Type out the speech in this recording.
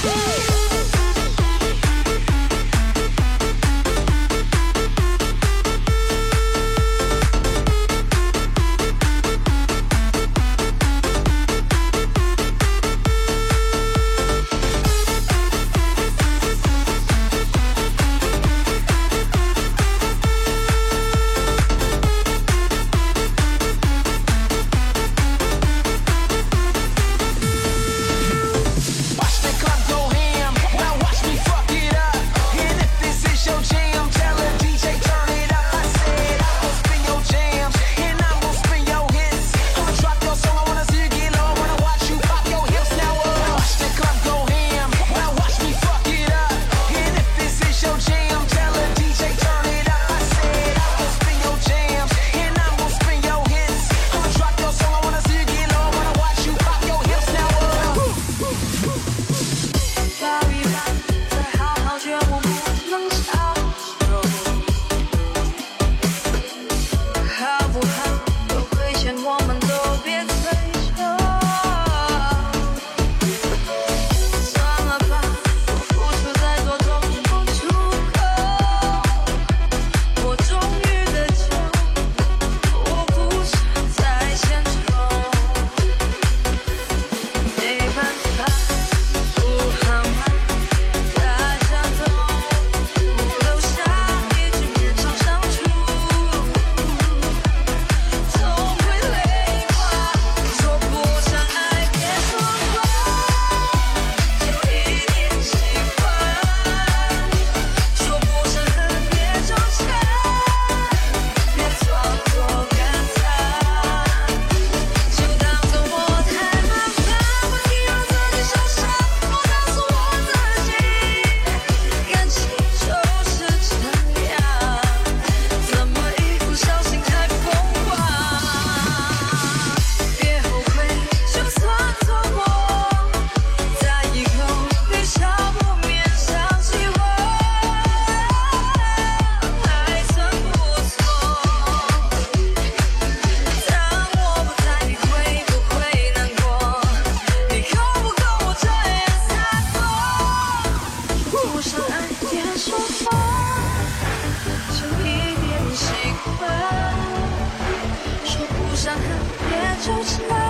Hey! 别纠缠。